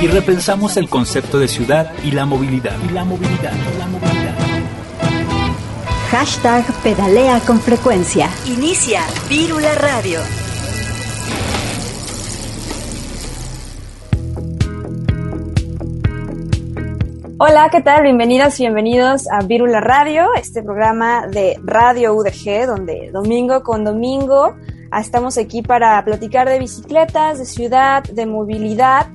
y repensamos el concepto de ciudad y la movilidad. Y la movilidad, y la movilidad. Hashtag pedalea con frecuencia. Inicia Vírula Radio. Hola, ¿qué tal? Bienvenidas y bienvenidos a Vírula Radio, este programa de Radio UDG, donde domingo con domingo estamos aquí para platicar de bicicletas, de ciudad, de movilidad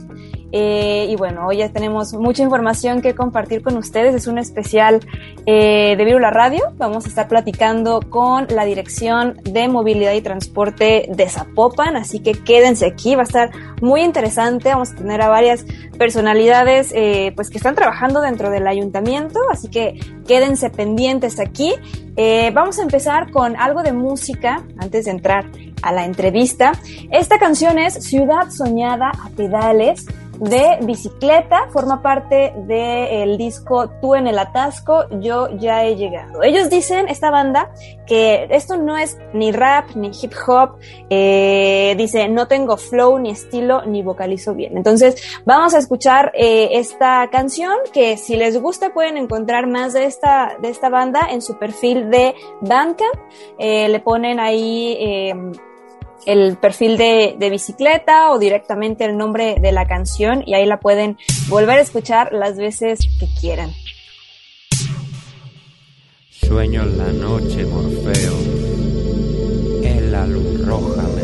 eh, y bueno, hoy ya tenemos mucha información que compartir con ustedes. Es un especial eh, de Virula Radio. Vamos a estar platicando con la Dirección de Movilidad y Transporte de Zapopan. Así que quédense aquí, va a estar muy interesante. Vamos a tener a varias personalidades eh, pues que están trabajando dentro del ayuntamiento. Así que quédense pendientes aquí. vamos a empezar con algo de música antes de entrar a la entrevista. Esta canción es Ciudad Soñada a Pedales de bicicleta, forma parte del disco Tú en el atasco, yo ya he llegado. Ellos dicen, esta banda, que esto no es ni rap ni hip hop, eh, dice, no tengo flow ni estilo ni vocalizo bien. Entonces, vamos a escuchar eh, esta canción que si les gusta pueden encontrar más de esta, de esta banda en su perfil de Bandcamp. Eh, le ponen ahí el perfil de, de, bicicleta o directamente el nombre de la canción y ahí la pueden volver a escuchar las veces que quieran. Sueño en la noche, Morfeo, en la luz roja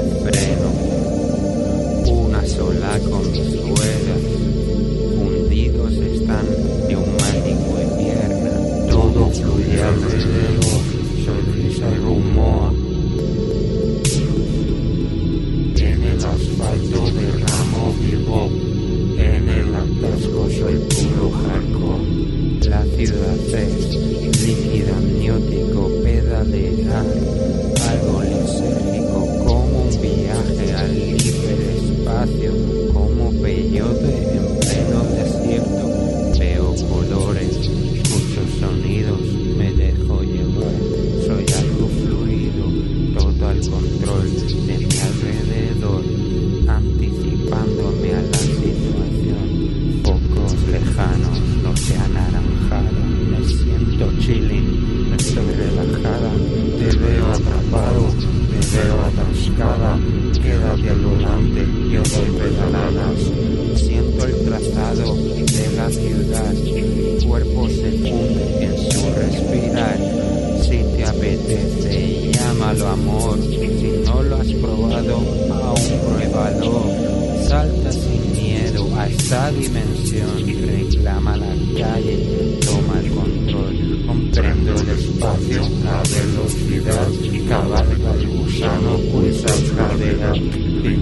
Big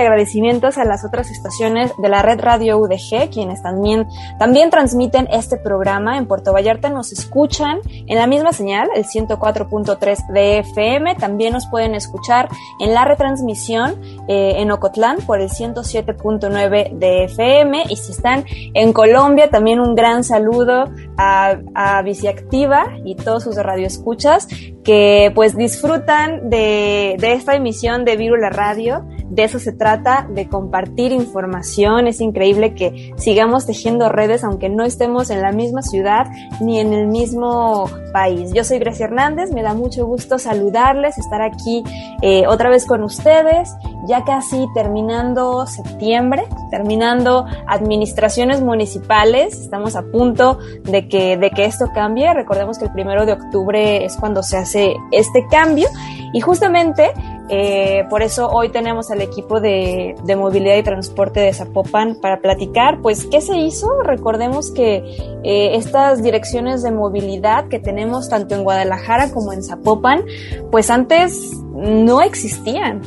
agradecimientos a las otras estaciones de la red Radio UDG, quienes también, también transmiten este programa. En Puerto Vallarta nos escuchan en la misma señal, el 104.3 de FM. También nos pueden escuchar en la retransmisión eh, en Ocotlán por el 107.9 de FM. Y si están en Colombia, también un gran saludo a, a Viciactiva y todos sus radioescuchas que pues disfrutan de, de esta emisión de Virula Radio de eso se trata, de compartir información. Es increíble que sigamos tejiendo redes aunque no estemos en la misma ciudad ni en el mismo país. Yo soy Grecia Hernández, me da mucho gusto saludarles, estar aquí eh, otra vez con ustedes, ya casi terminando septiembre, terminando administraciones municipales, estamos a punto de que, de que esto cambie. Recordemos que el primero de octubre es cuando se hace este cambio y justamente eh, por eso hoy tenemos al equipo de, movilidad y transporte de Zapopan para platicar, pues, ¿qué se hizo? Recordemos que eh, estas direcciones de movilidad que tenemos tanto en Guadalajara como en Zapopan, pues antes no existían.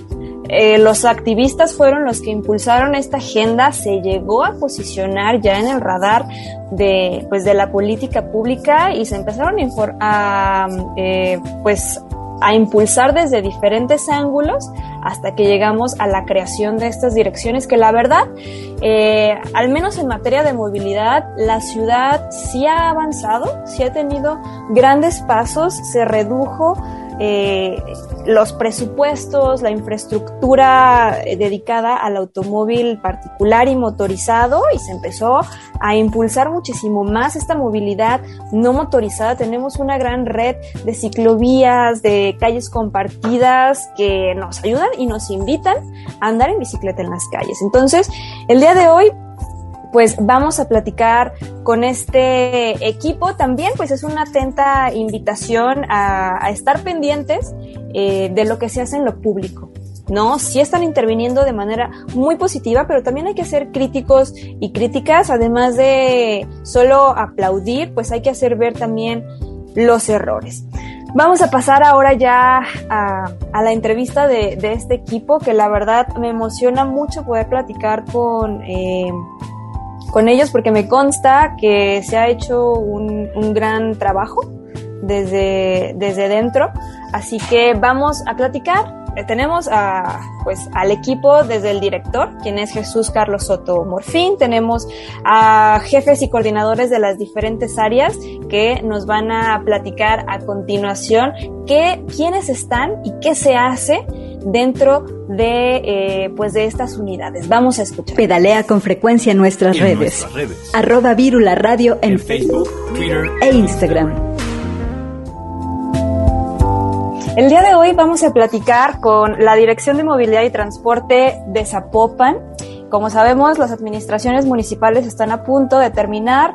Eh, los activistas fueron los que impulsaron esta agenda, se llegó a posicionar ya en el radar de, pues, de la política pública y se empezaron a, a pues, a impulsar desde diferentes ángulos hasta que llegamos a la creación de estas direcciones que la verdad, eh, al menos en materia de movilidad, la ciudad sí ha avanzado, sí ha tenido grandes pasos, se redujo eh, los presupuestos, la infraestructura eh, dedicada al automóvil particular y motorizado y se empezó a impulsar muchísimo más esta movilidad no motorizada. Tenemos una gran red de ciclovías, de calles compartidas que nos ayudan y nos invitan a andar en bicicleta en las calles. Entonces, el día de hoy pues vamos a platicar con este equipo. También pues es una atenta invitación a, estar pendientes eh, de lo que se hace en lo público. ¿no? Sí están interviniendo de manera muy positiva, pero también hay que ser críticos y críticas, además de solo aplaudir, pues hay que hacer ver también los errores. Vamos a pasar ahora ya a, la entrevista de, este equipo, que la verdad me emociona mucho poder platicar con, eh, con ellos porque me consta que se ha hecho un, un gran trabajo desde, desde dentro. Así que vamos a platicar. Eh, tenemos a, pues, al equipo desde el director, quien es Jesús Carlos Soto Morfín. Tenemos a jefes y coordinadores de las diferentes áreas que nos van a platicar a continuación qué, quiénes están y qué se hace dentro de, eh, pues de estas unidades. Vamos a escuchar. Pedalea con frecuencia en nuestras, redes. Arroba Virula Radio en, Facebook, Twitter e Instagram. El día de hoy vamos a platicar con la Dirección de Movilidad y Transporte de Zapopan. Como sabemos, las administraciones municipales están a punto de terminar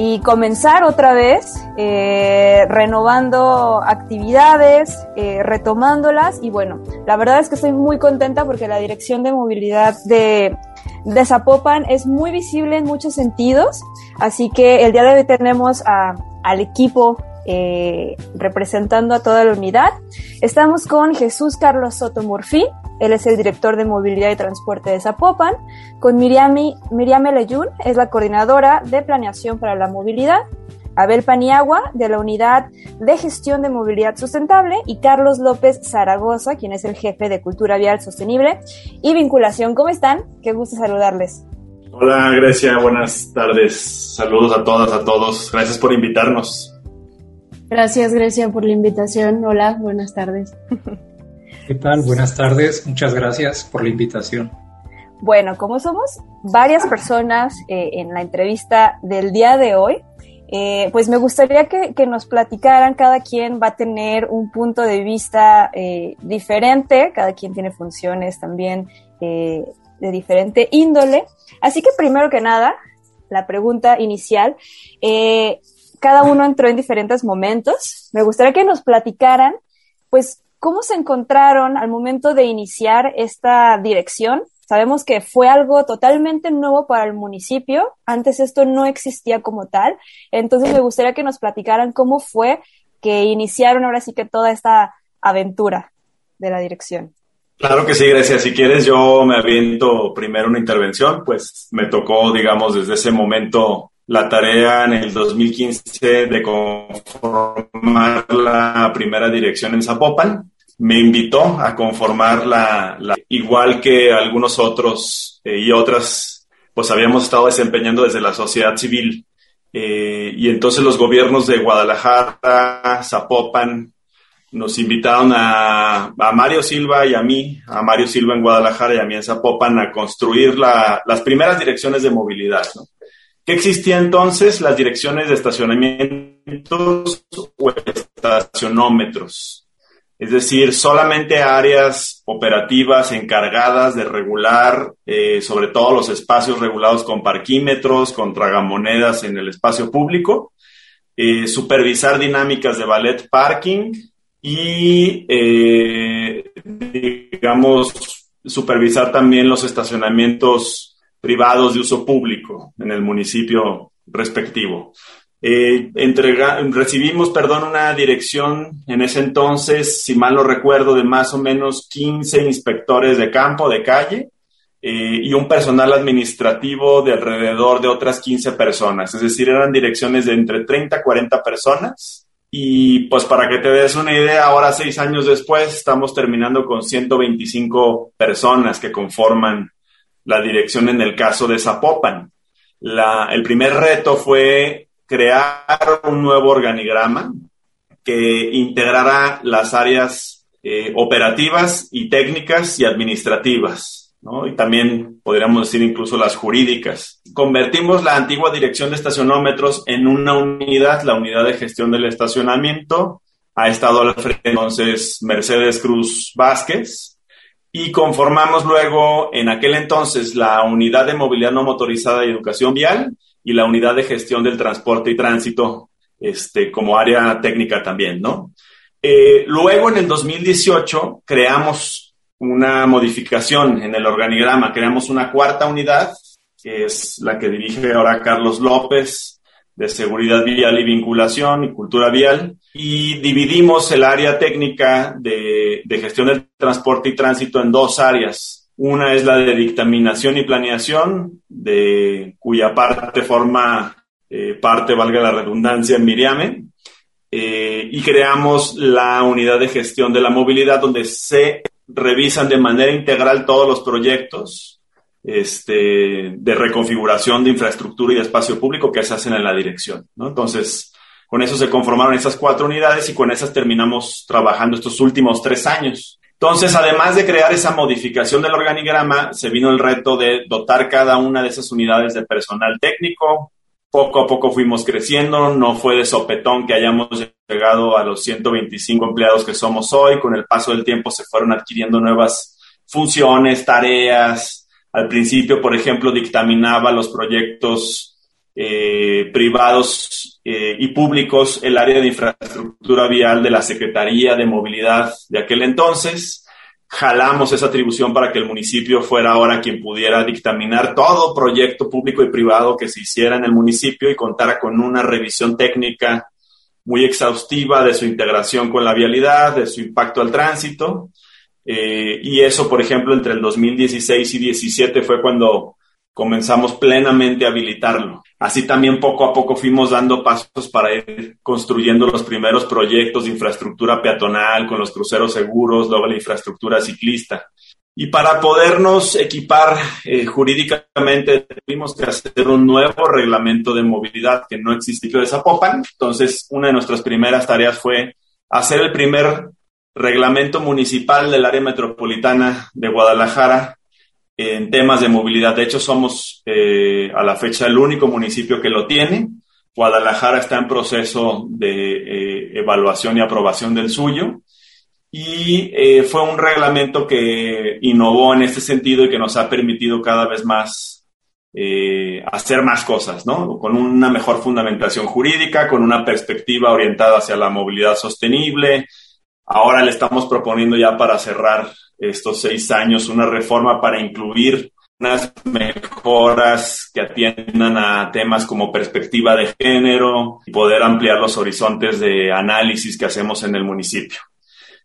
y comenzar otra vez eh, renovando actividades, eh, retomándolas y bueno, la verdad es que estoy muy contenta porque la dirección de movilidad de, de Zapopan es muy visible en muchos sentidos, así que el día de hoy tenemos a, al equipo eh, representando a toda la unidad. Estamos con Jesús Carlos Soto Morfí, él es el director de movilidad y transporte de Zapopan, con Miriam, Miriam Leyún, es la coordinadora de planeación para la movilidad, Abel Paniagua, de la Unidad de Gestión de Movilidad Sustentable, y Carlos López Zaragoza, quien es el jefe de Cultura Vial Sostenible y Vinculación. ¿Cómo están? Qué gusto saludarles. Hola Grecia, buenas tardes. Saludos a todas, a todos. Gracias por invitarnos. Gracias Grecia por la invitación. Hola, buenas tardes. ¿Qué tal? Buenas tardes. Muchas gracias por la invitación. Bueno, como somos varias personas eh, en la entrevista del día de hoy, eh, pues me gustaría que, nos platicaran, cada quien va a tener un punto de vista eh, diferente, cada quien tiene funciones también de diferente índole. Así que primero que nada, la pregunta inicial, cada uno entró en diferentes momentos. Me gustaría que nos platicaran, pues, ¿Cómo se encontraron al momento de iniciar esta dirección? Sabemos que fue algo totalmente nuevo para el municipio. Antes esto no existía como tal. Entonces me gustaría que nos platicaran cómo fue que iniciaron ahora sí que toda esta aventura de la dirección. Claro que sí, Grecia. Si quieres, yo me aviento primero una intervención. Pues me tocó, digamos, desde ese momento la tarea en el 2015 de conformar la primera dirección en Zapopan. Me invitó a conformar la, igual que algunos otros eh, y otras, pues habíamos estado desempeñando desde la sociedad civil. Eh, y entonces los gobiernos de Guadalajara, Zapopan, nos invitaron a, Mario Silva y a mí, a Mario Silva en Guadalajara y a mí en Zapopan, a construir las primeras direcciones de movilidad. ¿Qué existía entonces? Las direcciones de estacionamientos o estacionómetros. Es decir, solamente áreas operativas encargadas de regular, eh, sobre todo los espacios regulados con parquímetros, con tragamonedas en el espacio público, eh, supervisar dinámicas de ballet parking, y, eh, digamos, supervisar también los estacionamientos privados de uso público en el municipio respectivo. Eh, recibimos, perdón, una dirección en ese entonces, si mal no recuerdo, de más o menos 15 inspectores de campo, de calle, eh, y un personal administrativo de alrededor de otras 15 personas. Es decir, eran direcciones de entre 30 a 40 personas y pues para que te des una idea, ahora seis años después estamos terminando con 125 personas que conforman la dirección en el caso de Zapopan. El primer reto fue crear un nuevo organigrama que integrara las áreas eh, operativas y técnicas y administrativas y también podríamos decir incluso las jurídicas. Convertimos la antigua dirección de estacionómetros en una unidad, la unidad de gestión del estacionamiento. Ha estado al frente entonces Mercedes Cruz Vázquez y conformamos luego en aquel entonces la unidad de movilidad no motorizada y educación vial y la unidad de gestión del transporte y tránsito este, como área técnica también, ¿no? Eh, luego en el 2018 creamos una modificación en el organigrama. Creamos una cuarta unidad, que es la que dirige ahora Carlos López, de seguridad vial y vinculación y cultura vial, y dividimos el área técnica de, gestión del transporte y tránsito en dos áreas. Una es la de dictaminación y planeación, de cuya parte forma eh, parte, valga la redundancia, en Miriame, eh, y creamos la unidad de gestión de la movilidad, donde se revisan de manera integral todos los proyectos este, de reconfiguración de infraestructura y de espacio público que se hacen en la dirección. ¿no? Entonces, con eso se conformaron esas cuatro unidades y con esas terminamos trabajando estos últimos tres años. Entonces, además de crear esa modificación del organigrama, se vino el reto de dotar cada una de esas unidades de personal técnico, poco a poco fuimos creciendo, no fue de sopetón que hayamos llegado a los 125 empleados que somos hoy, con el paso del tiempo se fueron adquiriendo nuevas funciones, tareas. Al principio, por ejemplo, dictaminaba los proyectos eh, privados eh, y públicos, el área de infraestructura vial de la Secretaría de Movilidad de aquel entonces jalamos esa atribución para que el municipio fuera ahora quien pudiera dictaminar todo proyecto público y privado que se hiciera en el municipio y contara con una revisión técnica muy exhaustiva de su integración con la vialidad, de su impacto al tránsito. Eh, y eso, por ejemplo, entre el 2016 y 2017 fue cuando comenzamos plenamente a habilitarlo. Así también poco a poco fuimos dando pasos para ir construyendo los primeros proyectos de infraestructura peatonal con los cruceros seguros, luego la infraestructura ciclista. Y para podernos equipar eh, jurídicamente tuvimos que hacer un nuevo reglamento de movilidad que no existía de Zapopan. Entonces, una de nuestras primeras tareas fue hacer el primer reglamento municipal del área metropolitana de Guadalajara en temas de movilidad. De hecho, somos eh, a la fecha el único municipio que lo tiene. Guadalajara está en proceso de eh, evaluación y aprobación del suyo. Y eh, fue un reglamento que innovó en este sentido y que nos ha permitido cada vez más hacer más cosas, ¿no? Con una mejor fundamentación jurídica, con una perspectiva orientada hacia la movilidad sostenible. Ahora le estamos proponiendo ya para cerrar estos seis años una reforma para incluir unas mejoras que atiendan a temas como perspectiva de género y poder ampliar los horizontes de análisis que hacemos en el municipio.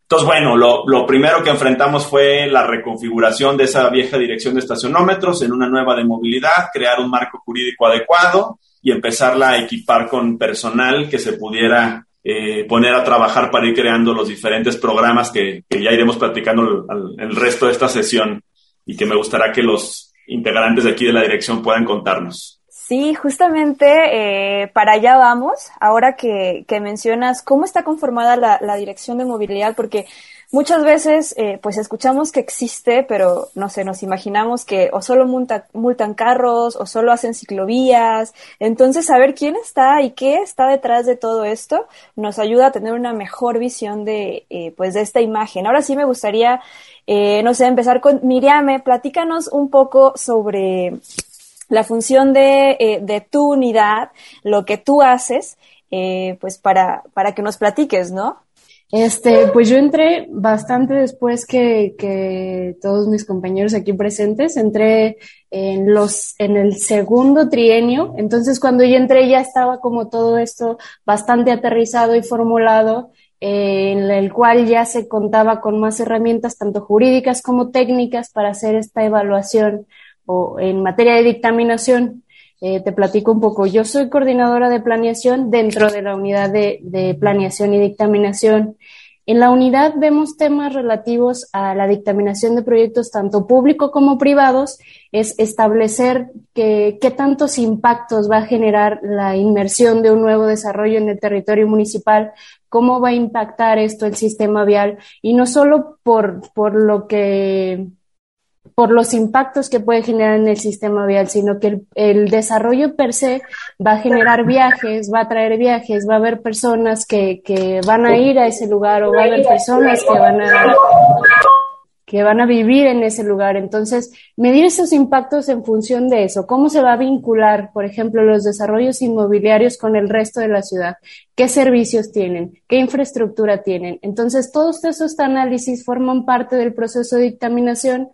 Entonces, bueno, lo, lo, primero que enfrentamos fue la reconfiguración de esa vieja dirección de estacionómetros en una nueva de movilidad, crear un marco jurídico adecuado y empezarla a equipar con personal que se pudiera eh, poner a trabajar para ir creando los diferentes programas que, ya iremos platicando el, resto de esta sesión y que me gustaría que los integrantes de aquí de la dirección puedan contarnos. Sí, justamente eh, para allá vamos. Ahora que, mencionas cómo está conformada la, dirección de movilidad, porque muchas veces eh, pues escuchamos que existe, pero no sé, nos imaginamos que o solo multa, multan carros o solo hacen ciclovías. Entonces, saber quién está y qué está detrás de todo esto nos ayuda a tener una mejor visión de eh, pues de esta imagen. Ahora sí me gustaría, eh, no sé, empezar con Miriame. Platícanos un poco sobre la función de, eh, de tu unidad, lo que tú haces, eh, pues para, para que nos platiques, ¿no? Este, pues yo entré bastante después que, que todos mis compañeros aquí presentes, entré en los, en el segundo trienio, entonces cuando yo entré ya estaba como todo esto bastante aterrizado y formulado, eh, en el cual ya se contaba con más herramientas, tanto jurídicas como técnicas, para hacer esta evaluación o en materia de dictaminación, eh, te platico un poco. Yo soy coordinadora de planeación dentro de la unidad de, planeación y dictaminación. En la unidad vemos temas relativos a la dictaminación de proyectos tanto públicos como privados, es establecer que, qué tantos impactos va a generar la inmersión de un nuevo desarrollo en el territorio municipal, cómo va a impactar esto el sistema vial y no solo por, por lo que por los impactos que puede generar en el sistema vial, sino que el, desarrollo per se va a generar viajes, va a traer viajes, va a haber personas que, que van a ir a ese lugar o va a haber personas que van a que van a vivir en ese lugar. Entonces, medir esos impactos en función de eso, cómo se va a vincular, por ejemplo, los desarrollos inmobiliarios con el resto de la ciudad, qué servicios tienen, qué infraestructura tienen. Entonces, todos esos análisis forman parte del proceso de dictaminación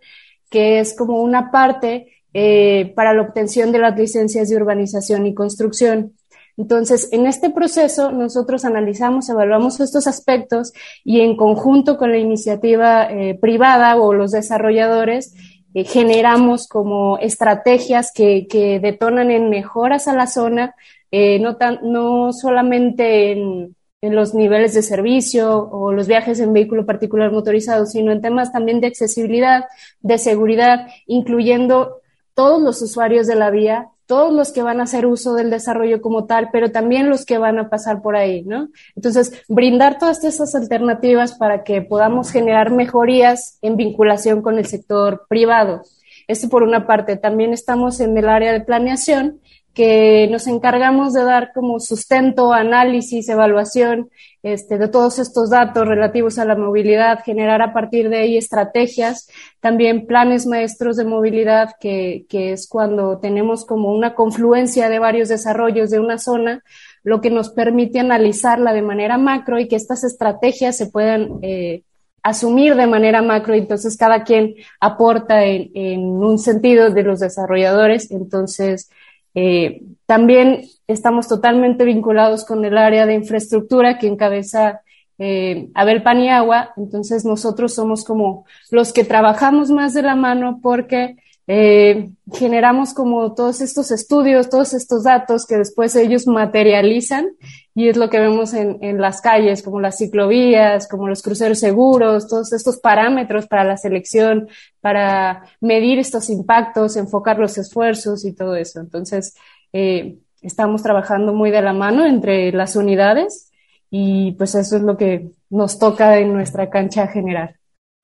que es como una parte eh, para la obtención de las licencias de urbanización y construcción. Entonces, en este proceso, nosotros analizamos, evaluamos estos aspectos y en conjunto con la iniciativa eh, privada o los desarrolladores, eh, generamos como estrategias que, que, detonan en mejoras a la zona, eh, no, tan, no solamente en, en los niveles de servicio o los viajes en vehículo particular motorizado, sino en temas también de accesibilidad, de seguridad, incluyendo todos los usuarios de la vía, todos los que van a hacer uso del desarrollo como tal, pero también los que van a pasar por ahí, ¿no? Entonces, brindar todas esas alternativas para que podamos generar mejorías en vinculación con el sector privado. Esto por una parte. También estamos en el área de planeación, que nos encargamos de dar como sustento, análisis, evaluación este, de todos estos datos relativos a la movilidad, generar a partir de ahí estrategias, también planes maestros de movilidad, que, que es cuando tenemos como una confluencia de varios desarrollos de una zona, lo que nos permite analizarla de manera macro y que estas estrategias se puedan eh, asumir de manera macro, entonces cada quien aporta en, en un sentido de los desarrolladores, entonces eh, también estamos totalmente vinculados con el área de infraestructura que encabeza eh, Abel Paniagua, entonces nosotros somos como los que trabajamos más de la mano porque eh, generamos como todos estos estudios, todos estos datos que después ellos materializan y es lo que vemos en, en, las calles, como las ciclovías, como los cruceros seguros, todos estos parámetros para la selección, para medir estos impactos, enfocar los esfuerzos y todo eso. Entonces, eh, estamos trabajando muy de la mano entre las unidades y pues eso es lo que nos toca en nuestra cancha general.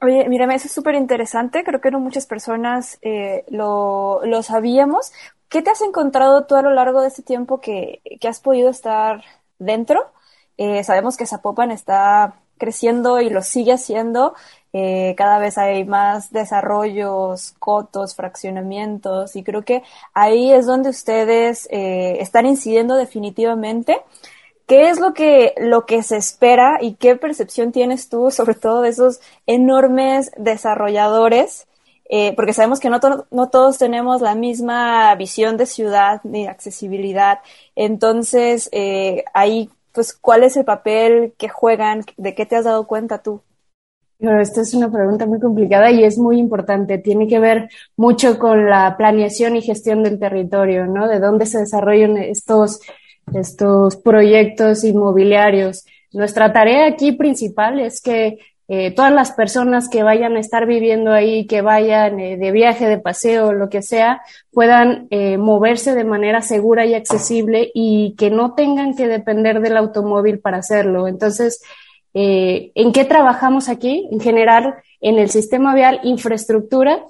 Oye, mírame, eso es súper interesante. Creo que no muchas personas eh, lo, lo sabíamos. ¿Qué te has encontrado tú a lo largo de este tiempo que, que has podido estar dentro? Eh, sabemos que Zapopan está creciendo y lo sigue haciendo. Eh, cada vez hay más desarrollos, cotos, fraccionamientos y creo que ahí es donde ustedes eh, están incidiendo definitivamente. ¿Qué es lo que, lo que se espera y qué percepción tienes tú sobre todo de esos enormes desarrolladores? Eh, porque sabemos que no, to no todos tenemos la misma visión de ciudad ni accesibilidad. Entonces, eh, ahí, pues, ¿cuál es el papel que juegan? ¿De qué te has dado cuenta tú? Bueno, esta es una pregunta muy complicada y es muy importante. Tiene que ver mucho con la planeación y gestión del territorio, ¿no? De dónde se desarrollan estos estos proyectos inmobiliarios. Nuestra tarea aquí principal es que eh, todas las personas que vayan a estar viviendo ahí, que vayan eh, de viaje, de paseo, lo que sea, puedan eh, moverse de manera segura y accesible y que no tengan que depender del automóvil para hacerlo. Entonces, ¿en qué trabajamos aquí? En generar en el sistema vial infraestructura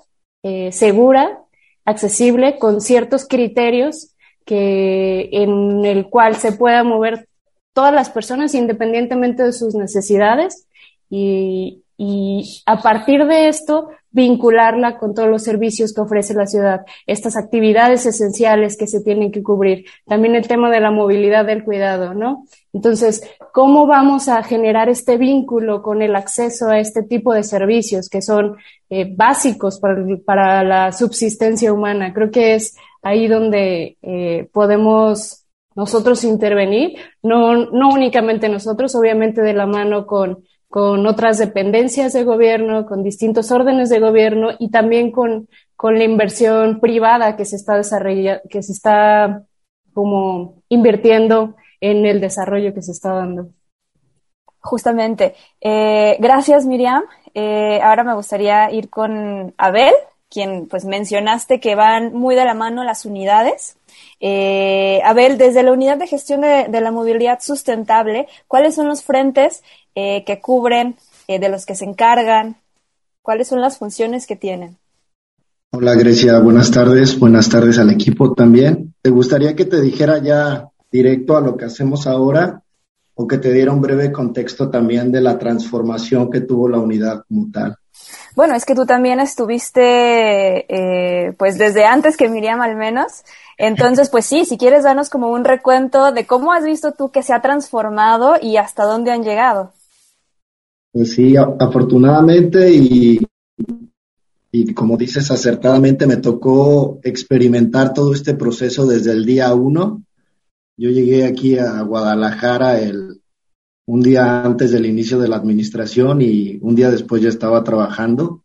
segura, accesible, con ciertos criterios que en el cual se pueda mover todas las personas independientemente de sus necesidades y, a partir de esto vincularla con todos los servicios que ofrece la ciudad, estas actividades esenciales que se tienen que cubrir. También el tema de la movilidad del cuidado, ¿no? Entonces, ¿cómo vamos a generar este vínculo con el acceso a este tipo de servicios que son eh, básicos para, para, la subsistencia humana? Creo que es ahí donde eh, podemos nosotros intervenir, no, no únicamente nosotros, obviamente de la mano con con otras dependencias de gobierno, con distintos órdenes de gobierno y también con, con la inversión privada que se está desarrollando, que se está como invirtiendo en el desarrollo que se está dando. Justamente. Eh, gracias, Miriam. Eh, ahora me gustaría ir con Abel, quien pues mencionaste que van muy de la mano las unidades. Eh, Abel, desde la unidad de gestión de, de, la movilidad sustentable, ¿cuáles son los frentes eh, que cubren, eh, de los que se encargan? ¿Cuáles son las funciones que tienen? Hola Grecia, buenas tardes, buenas tardes al equipo también. ¿Te gustaría que te dijera ya directo a lo que hacemos ahora o que te diera un breve contexto también de la transformación que tuvo la unidad como tal? Bueno, es que tú también estuviste, eh, pues desde antes que Miriam al menos. Entonces, pues sí, si quieres darnos como un recuento de cómo has visto tú que se ha transformado y hasta dónde han llegado. Pues sí, afortunadamente y, y como dices acertadamente, me tocó experimentar todo este proceso desde el día uno. Yo llegué aquí a Guadalajara el, un día antes del inicio de la administración y un día después ya estaba trabajando.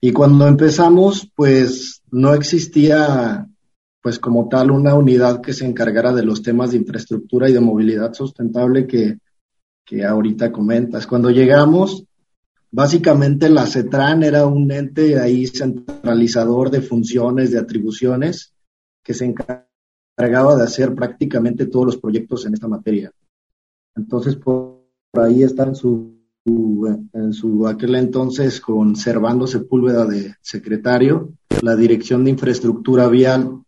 Y cuando empezamos, pues no existía, pues como tal, una unidad que se encargara de los temas de infraestructura y de movilidad sustentable que, que ahorita comentas. Cuando llegamos, básicamente la CETRAN era un ente ahí centralizador de funciones, de atribuciones, que se encargaba de hacer prácticamente todos los proyectos en esta materia. Entonces, por ahí está en su, en su aquel entonces con Servando Sepúlveda de secretario, la Dirección de Infraestructura Vial,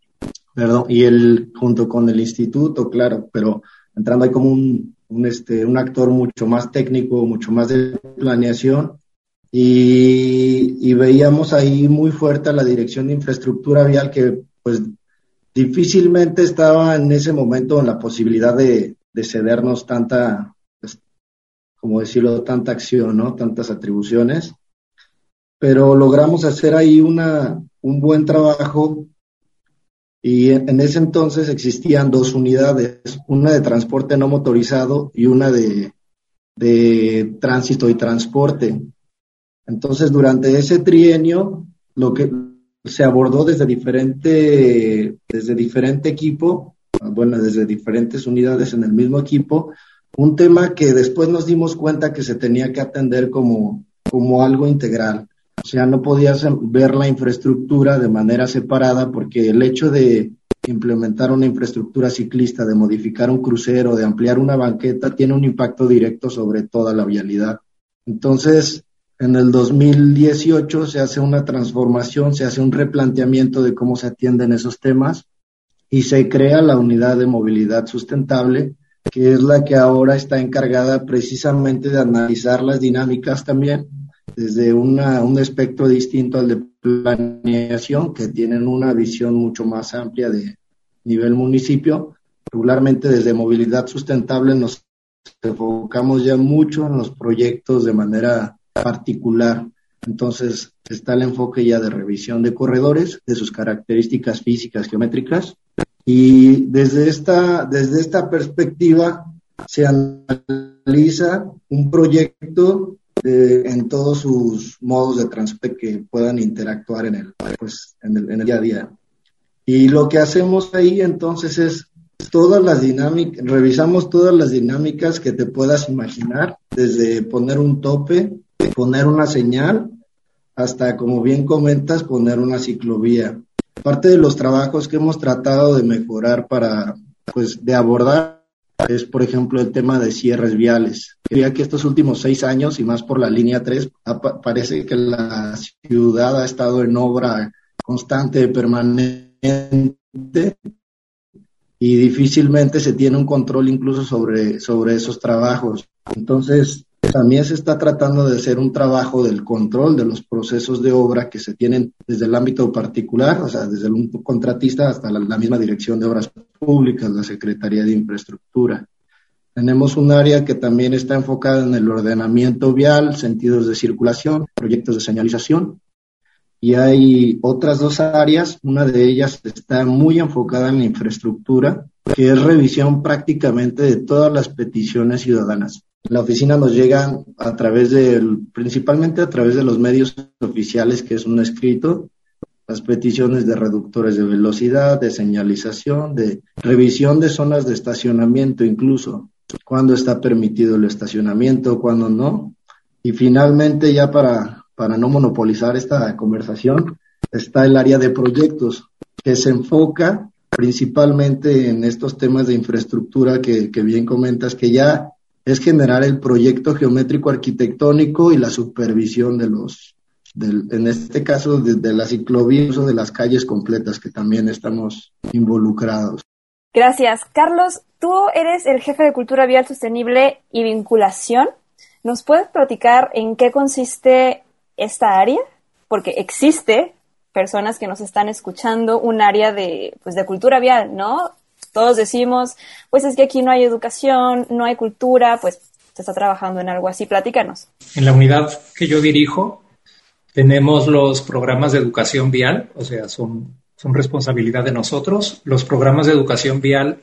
perdón, y él junto con el instituto, claro, pero entrando ahí como un un, este, un actor mucho más técnico, mucho más de planeación, y, veíamos ahí muy fuerte la dirección de infraestructura vial que pues difícilmente estaba en ese momento en la posibilidad de, cedernos tanta, pues, como decirlo, tanta acción, ¿no? Tantas atribuciones. Pero logramos hacer ahí una, un buen trabajo y en ese entonces existían dos unidades, una de transporte no motorizado y una de, de tránsito y transporte. Entonces, durante ese trienio, lo que se abordó desde diferente, desde diferente equipo, bueno, desde diferentes unidades en el mismo equipo, un tema que después nos dimos cuenta que se tenía que atender como, como algo integral. O sea, no podías ver la infraestructura de manera separada porque el hecho de implementar una infraestructura ciclista, de modificar un crucero, de ampliar una banqueta, tiene un impacto directo sobre toda la vialidad. Entonces, en el 2018 se hace una transformación, se hace un replanteamiento de cómo se atienden esos temas y se crea la unidad de movilidad sustentable, que es la que ahora está encargada precisamente de analizar las dinámicas también desde una, un espectro distinto al de planeación, que tienen una visión mucho más amplia de nivel municipio. Regularmente desde movilidad sustentable nos enfocamos ya mucho en los proyectos de manera particular. Entonces está el enfoque ya de revisión de corredores, de sus características físicas, geométricas. Y desde esta, desde esta perspectiva se analiza un proyecto en todos sus modos de transporte que puedan interactuar en el, pues, en el, en el día a día. Y lo que hacemos ahí entonces es todas las dinámicas, revisamos todas las dinámicas que te puedas imaginar desde poner un tope, poner una señal, hasta, como bien comentas, poner una ciclovía. Parte de los trabajos que hemos tratado de mejorar para, pues, de abordar es, por ejemplo, el tema de cierres viales. Diría que estos últimos seis años, y más por la línea 3, parece que la ciudad ha estado en obra constante, permanente, y difícilmente se tiene un control incluso sobre, sobre esos trabajos. Entonces, también se está tratando de hacer un trabajo del control de los procesos de obra que se tienen desde el ámbito particular, o sea, desde un contratista hasta la, misma Dirección de Obras Públicas, la Secretaría de Infraestructura. Tenemos un área que también está enfocada en el ordenamiento vial, sentidos de circulación, proyectos de señalización. Y hay otras dos áreas, una de ellas está muy enfocada en la infraestructura, que es revisión prácticamente de todas las peticiones ciudadanas la oficina nos llega a través del, principalmente a través de los medios oficiales, que es un escrito, las peticiones de reductores de velocidad, de señalización, de revisión de zonas de estacionamiento incluso, cuándo está permitido el estacionamiento, cuándo no. Y finalmente, ya para, para no monopolizar esta conversación, está el área de proyectos, que se enfoca principalmente en estos temas de infraestructura que, que bien comentas, que ya es generar el proyecto geométrico arquitectónico y la supervisión de los, en este caso, de, las ciclovías o de las calles completas que también estamos involucrados. Gracias. Carlos, tú eres el jefe de Cultura Vial Sostenible y Vinculación. ¿Nos puedes platicar en qué consiste esta área? Porque existe personas que nos están escuchando un área de, pues, de cultura vial, ¿no? Todos decimos, pues es que aquí no hay educación, no hay cultura, pues se está trabajando en algo así. Platícanos. En la unidad que yo dirijo, tenemos los programas de educación vial, o sea, son, son responsabilidad de nosotros. Los programas de educación vial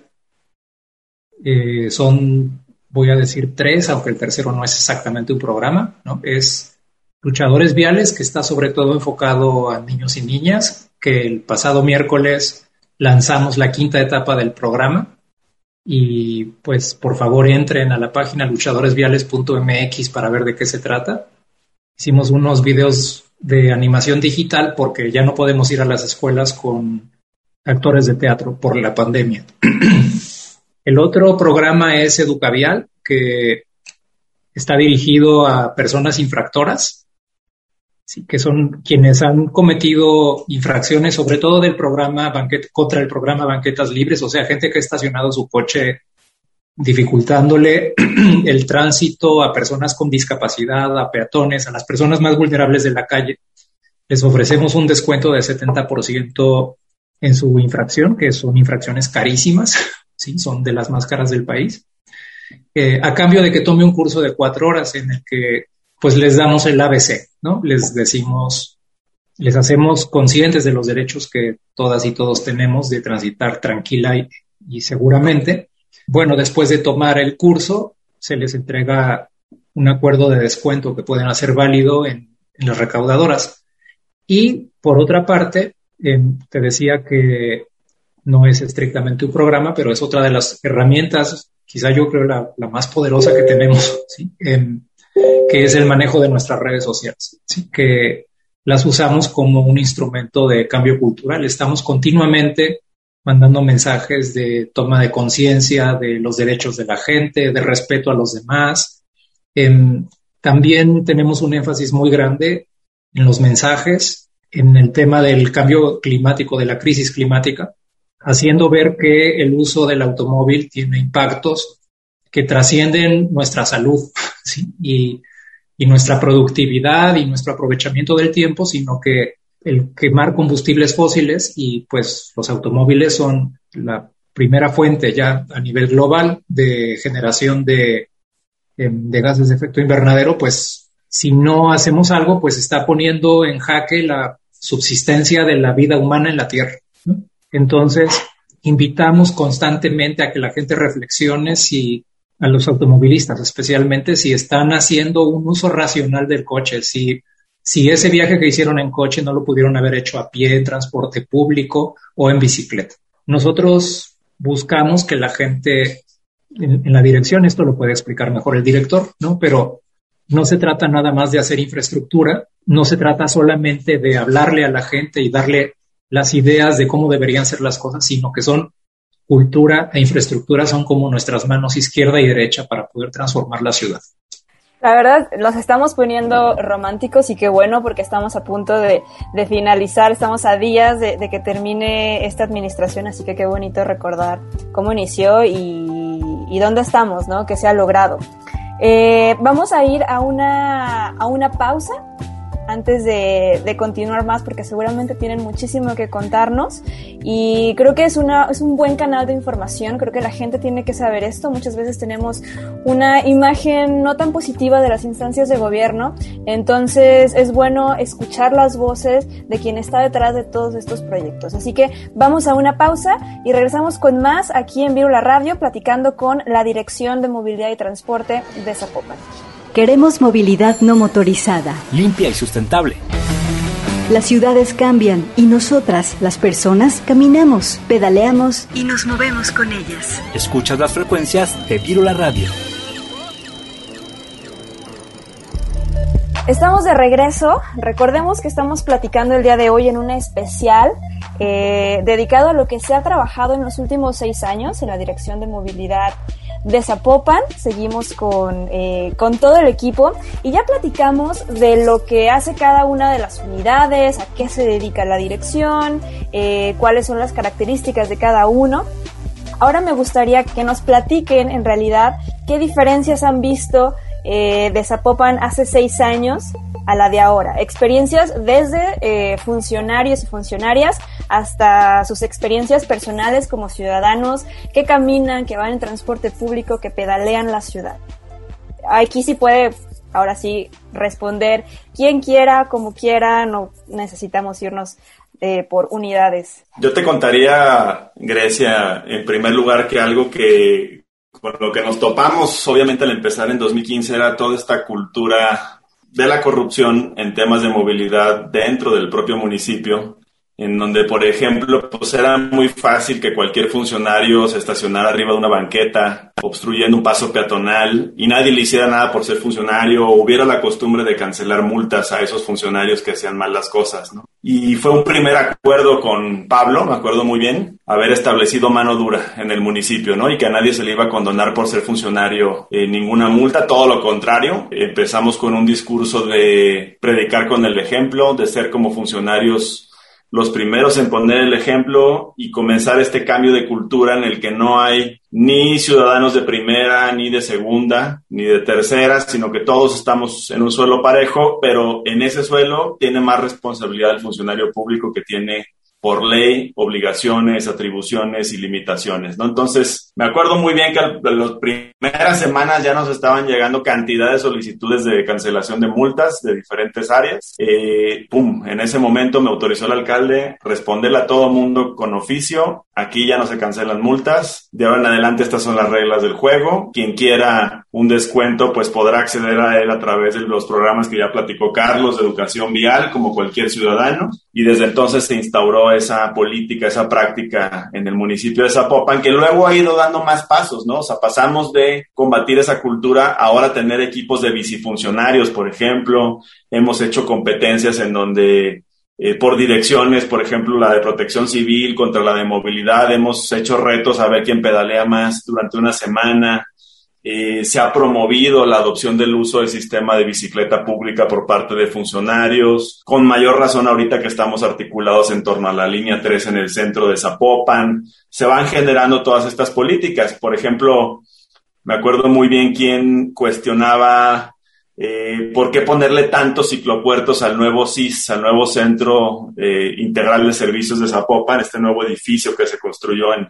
eh, son, voy a decir, tres, aunque el tercero no es exactamente un programa, ¿no? Es Luchadores Viales, que está sobre todo enfocado a niños y niñas, que el pasado miércoles lanzamos la quinta etapa del programa y pues por favor entren a la página luchadoresviales.mx para ver de qué se trata. Hicimos unos videos de animación digital porque ya no podemos ir a las escuelas con actores de teatro por la pandemia. El otro programa es Educavial, que está dirigido a personas infractoras que son quienes han cometido infracciones, sobre todo del programa contra el programa Banquetas Libres, o sea, gente que ha estacionado su coche dificultándole el tránsito a personas con discapacidad, a peatones, a las personas más vulnerables de la calle. Les ofrecemos un descuento de 70% en su infracción, que son infracciones carísimas, ¿sí? son de las más caras del país, eh, a cambio de que tome un curso de cuatro horas en el que pues les damos el ABC, ¿no? Les decimos, les hacemos conscientes de los derechos que todas y todos tenemos de transitar tranquila y, seguramente. Bueno, después de tomar el curso, se les entrega un acuerdo de descuento que pueden hacer válido en, las recaudadoras. Y por otra parte, em, te decía que no es estrictamente un programa, pero es otra de las herramientas, quizá yo creo la, más poderosa que tenemos, ¿sí? Em, que es el manejo de nuestras redes sociales, que las usamos como un instrumento de cambio cultural. Estamos continuamente mandando mensajes de toma de conciencia de los derechos de la gente, de respeto a los demás. Em, también tenemos un énfasis muy grande en los mensajes, en el tema del cambio climático, de la crisis climática, haciendo ver que el uso del automóvil tiene impactos que trascienden nuestra salud y nuestra productividad y nuestro aprovechamiento del tiempo, sino que el quemar combustibles fósiles y pues los automóviles son la primera fuente ya a nivel global de generación de, em, de gases de efecto invernadero, pues si no hacemos algo, pues está poniendo en jaque la subsistencia de la vida humana en la Tierra. Entonces, invitamos constantemente a que la gente reflexione si a los automovilistas, especialmente si están haciendo un uso racional del coche, si, si ese viaje que hicieron en coche no lo pudieron haber hecho a pie, en transporte público o en bicicleta. Nosotros buscamos que la gente en, en, la dirección, esto lo puede explicar mejor el director, ¿no? Pero no se trata nada más de hacer infraestructura, no se trata solamente de hablarle a la gente y darle las ideas de cómo deberían ser las cosas, sino que son cultura e infraestructura son como nuestras manos izquierda y derecha para poder transformar la ciudad. La verdad, los estamos poniendo románticos y qué bueno porque estamos a punto de, de finalizar, estamos a días de, de, que termine esta administración, así que qué bonito recordar cómo inició y, y dónde estamos, ¿no? Que se ha logrado. Eh, vamos a ir a una, a una pausa antes de, de, continuar más porque seguramente tienen muchísimo que contarnos y creo que es, una, es un buen canal de información, creo que la gente tiene que saber esto, muchas veces tenemos una imagen no tan positiva de las instancias de gobierno, entonces es bueno escuchar las voces de quien está detrás de todos estos proyectos. Así que vamos a una pausa y regresamos con más aquí en Virula Radio platicando con la Dirección de Movilidad y Transporte de Zapopan. Queremos movilidad no motorizada. Limpia y sustentable. Las ciudades cambian y nosotras, las personas, caminamos, pedaleamos y nos movemos con ellas. Escuchas las frecuencias de Virula Radio. Estamos de regreso. Recordemos que estamos platicando el día de hoy en una especial eh, dedicado a lo que se ha trabajado en los últimos seis años en la Dirección de Movilidad de Zapopan. Seguimos con, eh, con todo el equipo y ya platicamos de lo que hace cada una de las unidades, a qué se dedica la dirección, eh, cuáles son las características de cada uno. Ahora me gustaría que nos platiquen en realidad qué diferencias han visto eh, de Zapopan hace seis años a la de ahora. Experiencias desde eh, funcionarios y funcionarias hasta sus experiencias personales como ciudadanos que caminan, que van en transporte público, que pedalean la ciudad. Aquí sí puede, ahora sí, responder quien quiera, como quiera, no necesitamos irnos eh, por unidades. Yo te contaría, Grecia, en primer lugar, que algo que con lo que nos topamos, obviamente, al empezar en 2015 era toda esta cultura de la corrupción en temas de movilidad dentro del propio municipio, en donde, por ejemplo, pues era muy fácil que cualquier funcionario se estacionara arriba de una banqueta, obstruyendo un paso peatonal, y nadie le hiciera nada por ser funcionario, o hubiera la costumbre de cancelar multas a esos funcionarios que hacían mal las cosas, ¿no? Y fue un primer acuerdo con Pablo, me acuerdo muy bien, haber establecido mano dura en el municipio, ¿no? Y que a nadie se le iba a condonar por ser funcionario eh, ninguna multa, todo lo contrario. Empezamos con un discurso de predicar con el ejemplo, de ser como funcionarios los primeros en poner el ejemplo y comenzar este cambio de cultura en el que no hay ni ciudadanos de primera, ni de segunda, ni de tercera, sino que todos estamos en un suelo parejo, pero en ese suelo tiene más responsabilidad el funcionario público que tiene por ley, obligaciones, atribuciones y limitaciones, ¿no? Entonces, me acuerdo muy bien que las primeras semanas ya nos estaban llegando cantidad de solicitudes de cancelación de multas de diferentes áreas. Eh, pum, en ese momento me autorizó el alcalde responderle a todo mundo con oficio. Aquí ya no se cancelan multas. De ahora en adelante estas son las reglas del juego. Quien quiera un descuento, pues podrá acceder a él a través de los programas que ya platicó Carlos de educación vial, como cualquier ciudadano. Y desde entonces se instauró esa política, esa práctica en el municipio de Zapopan, que luego ha ido dando más pasos, ¿no? O sea, pasamos de combatir esa cultura ahora tener equipos de bicifuncionarios, por ejemplo. Hemos hecho competencias en donde eh, por direcciones, por ejemplo, la de protección civil contra la de movilidad, hemos hecho retos a ver quién pedalea más durante una semana. Eh, se ha promovido la adopción del uso del sistema de bicicleta pública por parte de funcionarios, con mayor razón ahorita que estamos articulados en torno a la línea 3 en el centro de Zapopan. Se van generando todas estas políticas. Por ejemplo, me acuerdo muy bien quién cuestionaba eh, ¿Por qué ponerle tantos ciclopuertos al nuevo CIS, al nuevo Centro eh, Integral de Servicios de Zapopan, este nuevo edificio que se construyó en,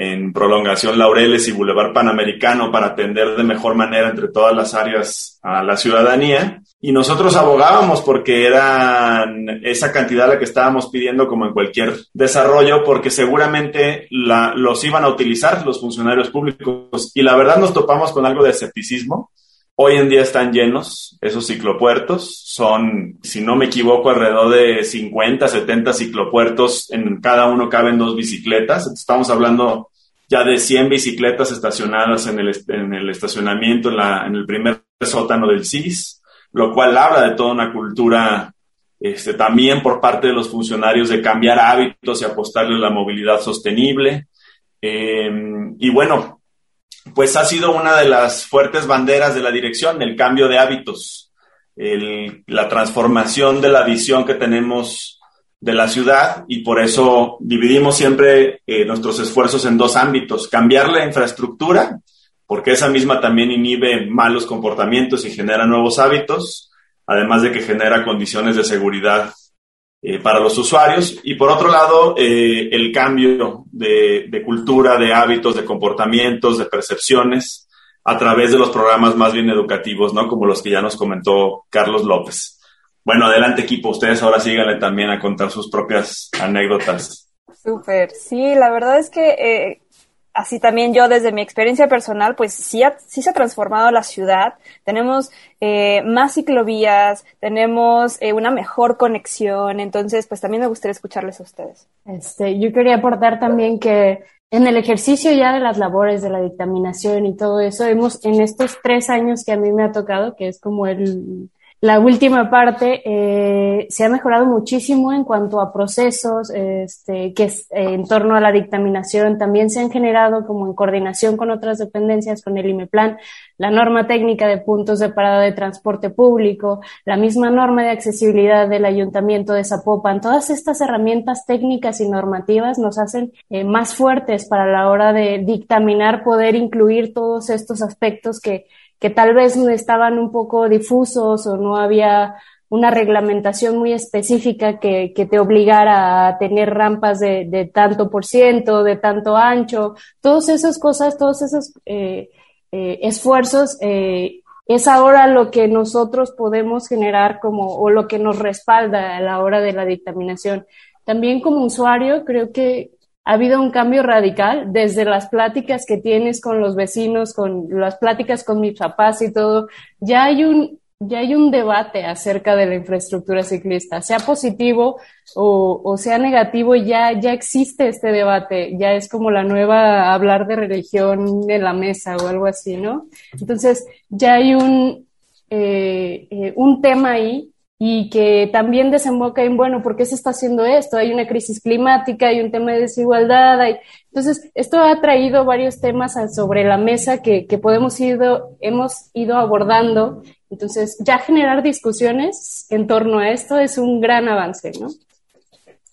en prolongación Laureles y Boulevard Panamericano para atender de mejor manera entre todas las áreas a la ciudadanía? Y nosotros abogábamos porque era esa cantidad la que estábamos pidiendo como en cualquier desarrollo, porque seguramente los iban a utilizar los funcionarios públicos. Y la verdad nos topamos con algo de escepticismo Hoy en día están llenos esos ciclopuertos. Son, si no me equivoco, alrededor de 50, 70 ciclopuertos. En cada uno caben dos bicicletas. Estamos hablando ya de 100 bicicletas estacionadas en el, en el estacionamiento, en, la, en el primer sótano del CIS, lo cual habla de toda una cultura este, también por parte de los funcionarios de cambiar hábitos y apostarle a la movilidad sostenible. Eh, y bueno, pues ha sido una de las fuertes banderas de la dirección, el cambio de hábitos, la transformación de la visión que tenemos de la ciudad y por eso dividimos siempre eh, nuestros esfuerzos en dos ámbitos, cambiar la infraestructura, porque esa misma también inhibe malos comportamientos y genera nuevos hábitos, además de que genera condiciones de seguridad eh, para los usuarios. Y por otro lado, eh, el cambio de, cultura, de hábitos, de comportamientos, de percepciones a través de los programas más bien educativos, ¿no? Como los que ya nos comentó Carlos López. Bueno, adelante equipo, ustedes ahora síganle también a contar sus propias anécdotas. Súper, sí, la verdad es que eh, así también yo desde mi experiencia personal, pues sí, sí se ha transformado la ciudad. Tenemos eh, más ciclovías, tenemos eh, una mejor conexión, entonces pues también me gustaría escucharles a ustedes. Este, yo quería aportar también que en el ejercicio ya de las labores de la dictaminación y todo eso, hemos en estos tres años que a mí me ha tocado, que es como el la última parte eh, se ha mejorado muchísimo en cuanto a procesos este, que es, eh, en torno a la dictaminación. También se han generado como en coordinación con otras dependencias, con el IMEPLAN, la norma técnica de puntos de parada de transporte público, la misma norma de accesibilidad del Ayuntamiento de Zapopan. Todas estas herramientas técnicas y normativas nos hacen eh, más fuertes para la hora de dictaminar, poder incluir todos estos aspectos que que tal vez estaban un poco difusos o no había una reglamentación muy específica que, que te obligara a tener rampas de, de, tanto por ciento, de tanto ancho, todas esas cosas, todos esos eh, eh, esfuerzos, eh, es ahora lo que nosotros podemos generar como, o lo que nos respalda a la hora de la dictaminación. También como usuario, creo que ha habido un cambio radical desde las pláticas que tienes con los vecinos, con las pláticas con mis papás y todo. Ya hay un, ya hay un debate acerca de la infraestructura ciclista, sea positivo o, sea negativo, ya, ya existe este debate, ya es como la nueva hablar de religión en la mesa o algo así, ¿no? Entonces, ya hay un, eh, eh, un tema ahí y que también desemboca en, bueno, ¿por qué se está haciendo esto? Hay una crisis climática, hay un tema de desigualdad. Hay... Entonces, esto ha traído varios temas sobre la mesa que, que podemos ido, hemos ido abordando. Entonces, ya generar discusiones en torno a esto es un gran avance, ¿no?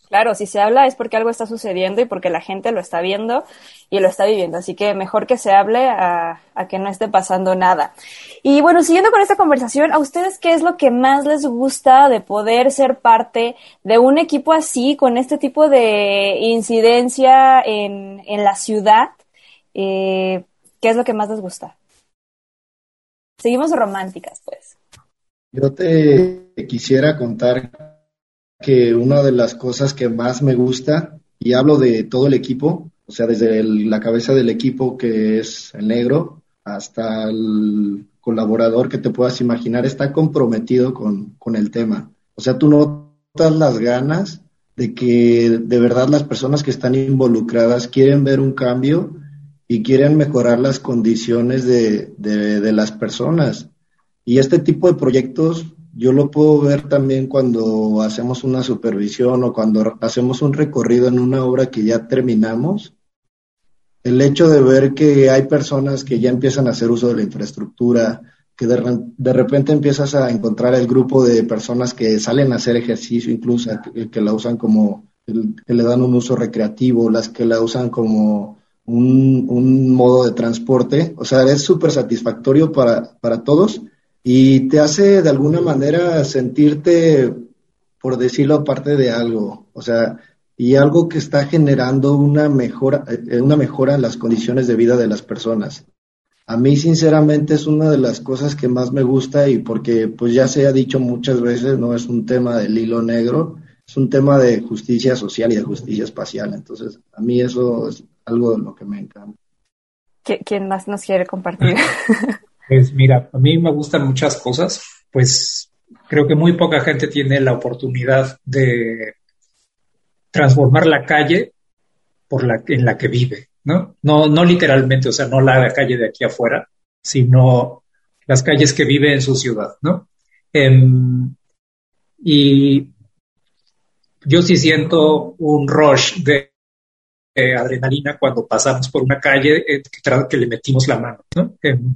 Claro, si se habla es porque algo está sucediendo y porque la gente lo está viendo y lo está viviendo. Así que mejor que se hable a, que no esté pasando nada. Y bueno, siguiendo con esta conversación, ¿a ustedes qué es lo que más les gusta de poder ser parte de un equipo así, con este tipo de incidencia en, en la ciudad? Eh, ¿Qué es lo que más les gusta? Seguimos románticas, pues. Yo te quisiera contar que una de las cosas que más me gusta, y hablo de todo el equipo, o sea, desde la cabeza del equipo que es el negro hasta el colaborador que te puedas imaginar, está comprometido con, con el tema. O sea, tú notas las ganas de que de verdad las personas que están involucradas quieren ver un cambio y quieren mejorar las condiciones de, de las personas. Y este tipo de proyectos yo lo puedo ver también cuando hacemos una supervisión o cuando hacemos un recorrido en una obra que ya terminamos. El hecho de ver que hay personas que ya empiezan a hacer uso de la infraestructura, que de, de repente empiezas a encontrar el grupo de personas que salen a hacer ejercicio, incluso que, que la usan como, que le dan un uso recreativo, las que la usan como un, un modo de transporte. O sea, es súper satisfactorio para, para todos y te hace de alguna manera sentirte, por decirlo, parte de algo, o sea, y algo que está generando una mejora, eh, una mejora en las condiciones de vida de las personas. A mí, sinceramente, es una de las cosas que más me gusta y porque, pues ya se ha dicho muchas veces, no es un tema del hilo negro, es un tema de justicia social y de justicia espacial. Entonces, a mí eso es algo de lo que me encanta. ¿Quién más nos quiere compartir? Pues mira, a mí me gustan muchas cosas, pues creo que muy poca gente tiene la oportunidad de transformar la calle por la, en la que vive. ¿no? No, no literalmente, o sea, no la calle de aquí afuera, sino las calles que vive en su ciudad, ¿no? Em, y yo sí siento un rush de, adrenalina cuando pasamos por una calle eh, que, le metimos la mano, ¿no? Em,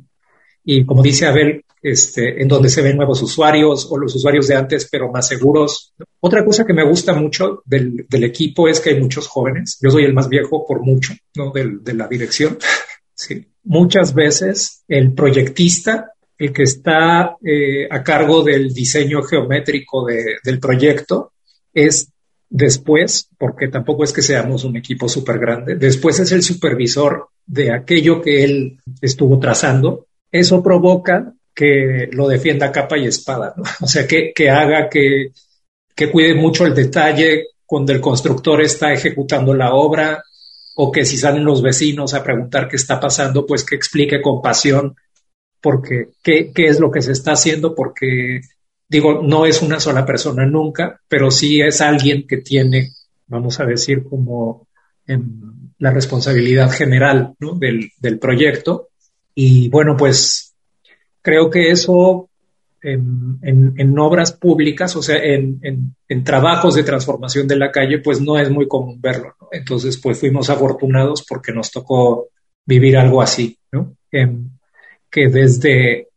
y como dice Abel, este, en donde se ven nuevos usuarios o los usuarios de antes, pero más seguros. Otra cosa que me gusta mucho del, del equipo es que hay muchos jóvenes. Yo soy el más viejo por mucho, ¿no? Del, de la dirección. sí. Muchas veces el proyectista, el que está eh, a cargo del diseño geométrico de, del proyecto, es después, porque tampoco es que seamos un equipo súper grande, después es el supervisor de aquello que él estuvo trazando. Eso provoca que lo defienda capa y espada, ¿no? O sea, que, que haga que, que cuide mucho el detalle cuando el constructor está ejecutando la obra o que si salen los vecinos a preguntar qué está pasando, pues que explique con pasión porque qué, qué es lo que se está haciendo, porque digo, no es una sola persona nunca, pero sí es alguien que tiene, vamos a decir, como la responsabilidad general ¿no? del, del proyecto. Y bueno, pues creo que eso en, en, obras públicas, o sea, en, en, trabajos de transformación de la calle, pues no es muy común verlo. ¿no? Entonces, pues fuimos afortunados porque nos tocó vivir algo así, ¿no? que desde